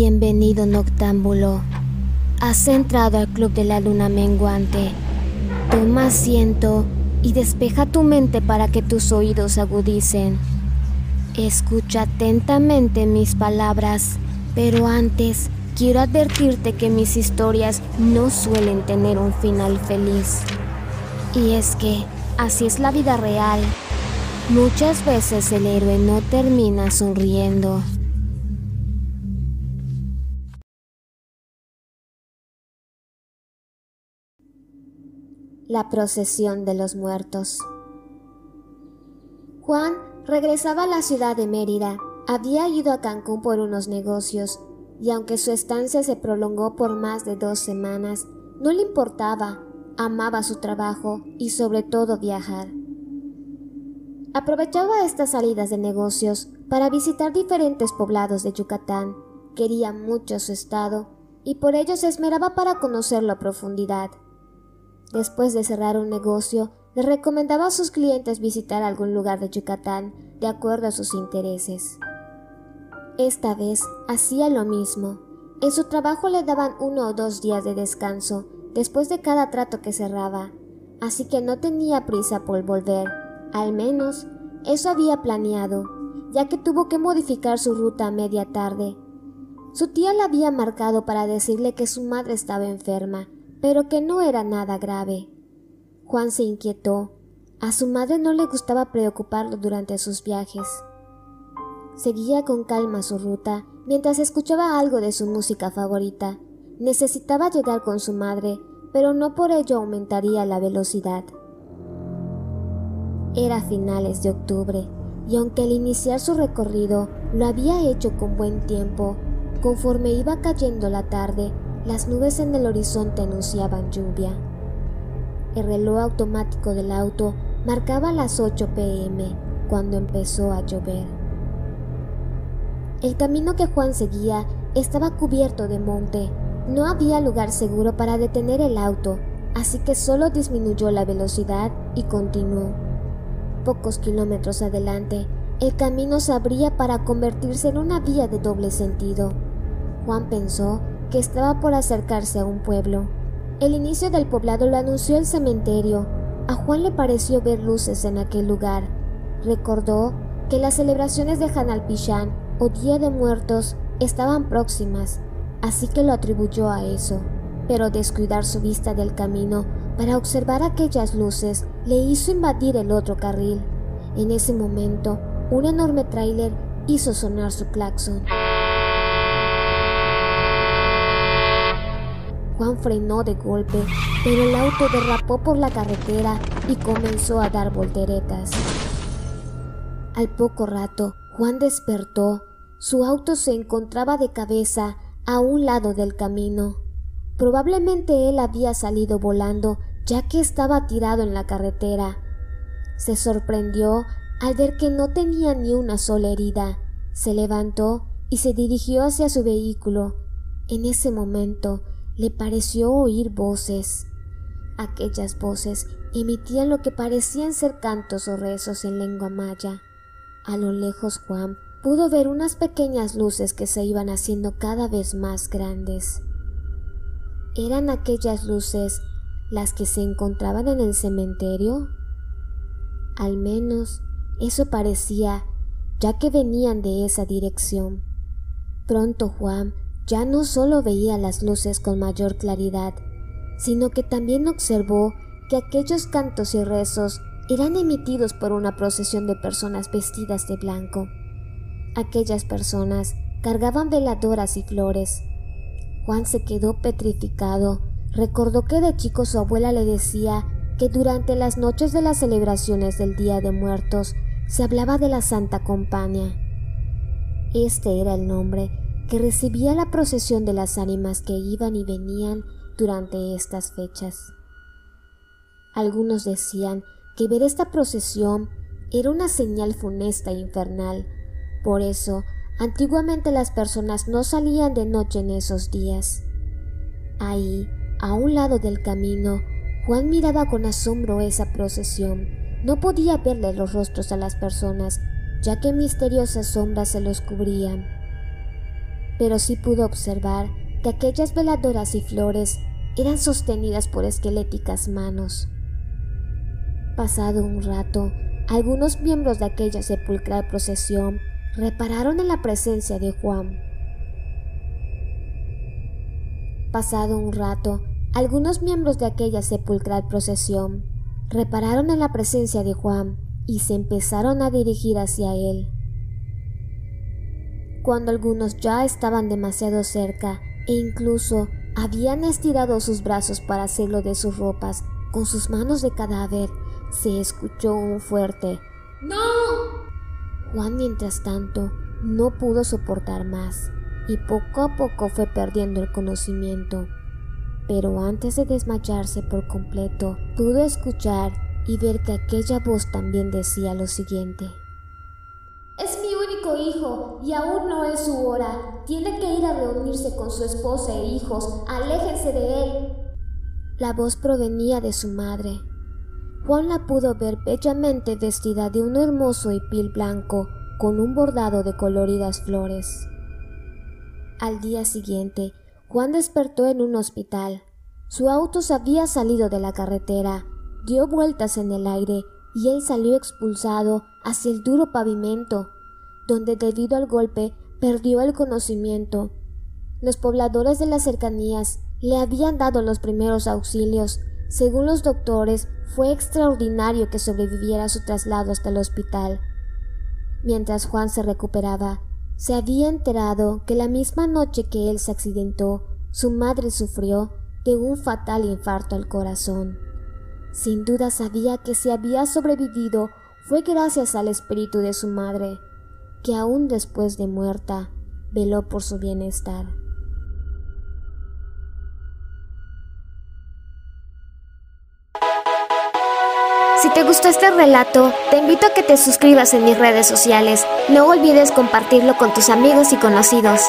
Bienvenido noctámbulo. Has entrado al club de la luna menguante. Toma asiento y despeja tu mente para que tus oídos agudicen. Escucha atentamente mis palabras, pero antes quiero advertirte que mis historias no suelen tener un final feliz. Y es que así es la vida real. Muchas veces el héroe no termina sonriendo. La procesión de los muertos. Juan regresaba a la ciudad de Mérida. Había ido a Cancún por unos negocios, y aunque su estancia se prolongó por más de dos semanas, no le importaba, amaba su trabajo y sobre todo viajar. Aprovechaba estas salidas de negocios para visitar diferentes poblados de Yucatán, quería mucho su estado y por ello se esmeraba para conocerlo a profundidad. Después de cerrar un negocio, le recomendaba a sus clientes visitar algún lugar de Yucatán de acuerdo a sus intereses. Esta vez hacía lo mismo. En su trabajo le daban uno o dos días de descanso después de cada trato que cerraba, así que no tenía prisa por volver. Al menos eso había planeado, ya que tuvo que modificar su ruta a media tarde. Su tía la había marcado para decirle que su madre estaba enferma pero que no era nada grave. Juan se inquietó. A su madre no le gustaba preocuparlo durante sus viajes. Seguía con calma su ruta mientras escuchaba algo de su música favorita. Necesitaba llegar con su madre, pero no por ello aumentaría la velocidad. Era finales de octubre, y aunque al iniciar su recorrido lo había hecho con buen tiempo, conforme iba cayendo la tarde, las nubes en el horizonte anunciaban lluvia. El reloj automático del auto marcaba las 8 pm cuando empezó a llover. El camino que Juan seguía estaba cubierto de monte. No había lugar seguro para detener el auto, así que solo disminuyó la velocidad y continuó. Pocos kilómetros adelante, el camino se abría para convertirse en una vía de doble sentido. Juan pensó que estaba por acercarse a un pueblo. El inicio del poblado lo anunció el cementerio. A Juan le pareció ver luces en aquel lugar. Recordó que las celebraciones de Hanalpichán o Día de Muertos estaban próximas, así que lo atribuyó a eso. Pero descuidar su vista del camino para observar aquellas luces le hizo invadir el otro carril. En ese momento, un enorme tráiler hizo sonar su claxon. Juan frenó de golpe, pero el auto derrapó por la carretera y comenzó a dar volteretas. Al poco rato, Juan despertó. Su auto se encontraba de cabeza a un lado del camino. Probablemente él había salido volando ya que estaba tirado en la carretera. Se sorprendió al ver que no tenía ni una sola herida. Se levantó y se dirigió hacia su vehículo. En ese momento, le pareció oír voces. Aquellas voces emitían lo que parecían ser cantos o rezos en lengua maya. A lo lejos Juan pudo ver unas pequeñas luces que se iban haciendo cada vez más grandes. ¿Eran aquellas luces las que se encontraban en el cementerio? Al menos eso parecía, ya que venían de esa dirección. Pronto Juan ya no solo veía las luces con mayor claridad, sino que también observó que aquellos cantos y rezos eran emitidos por una procesión de personas vestidas de blanco. Aquellas personas cargaban veladoras y flores. Juan se quedó petrificado. Recordó que de chico su abuela le decía que durante las noches de las celebraciones del Día de Muertos se hablaba de la Santa Compañía. Este era el nombre que recibía la procesión de las ánimas que iban y venían durante estas fechas. Algunos decían que ver esta procesión era una señal funesta e infernal, por eso antiguamente las personas no salían de noche en esos días. Ahí, a un lado del camino, Juan miraba con asombro esa procesión. No podía verle los rostros a las personas, ya que misteriosas sombras se los cubrían. Pero sí pudo observar que aquellas veladoras y flores eran sostenidas por esqueléticas manos. Pasado un rato, algunos miembros de aquella sepulcral procesión repararon en la presencia de Juan. Pasado un rato, algunos miembros de aquella sepulcral procesión repararon en la presencia de Juan y se empezaron a dirigir hacia él. Cuando algunos ya estaban demasiado cerca e incluso habían estirado sus brazos para hacerlo de sus ropas con sus manos de cadáver, se escuchó un fuerte ¡No! Juan, mientras tanto, no pudo soportar más y poco a poco fue perdiendo el conocimiento. Pero antes de desmayarse por completo, pudo escuchar y ver que aquella voz también decía lo siguiente. Hijo y aún no es su hora. Tiene que ir a reunirse con su esposa e hijos. Aléjense de él. La voz provenía de su madre. Juan la pudo ver bellamente vestida de un hermoso hipil blanco con un bordado de coloridas flores. Al día siguiente, Juan despertó en un hospital. Su auto se había salido de la carretera, dio vueltas en el aire y él salió expulsado hacia el duro pavimento, donde debido al golpe perdió el conocimiento. Los pobladores de las cercanías le habían dado los primeros auxilios. Según los doctores, fue extraordinario que sobreviviera su traslado hasta el hospital. Mientras Juan se recuperaba, se había enterado que la misma noche que él se accidentó, su madre sufrió de un fatal infarto al corazón. Sin duda sabía que si había sobrevivido fue gracias al espíritu de su madre, que aún después de muerta veló por su bienestar. Si te gustó este relato, te invito a que te suscribas en mis redes sociales. No olvides compartirlo con tus amigos y conocidos.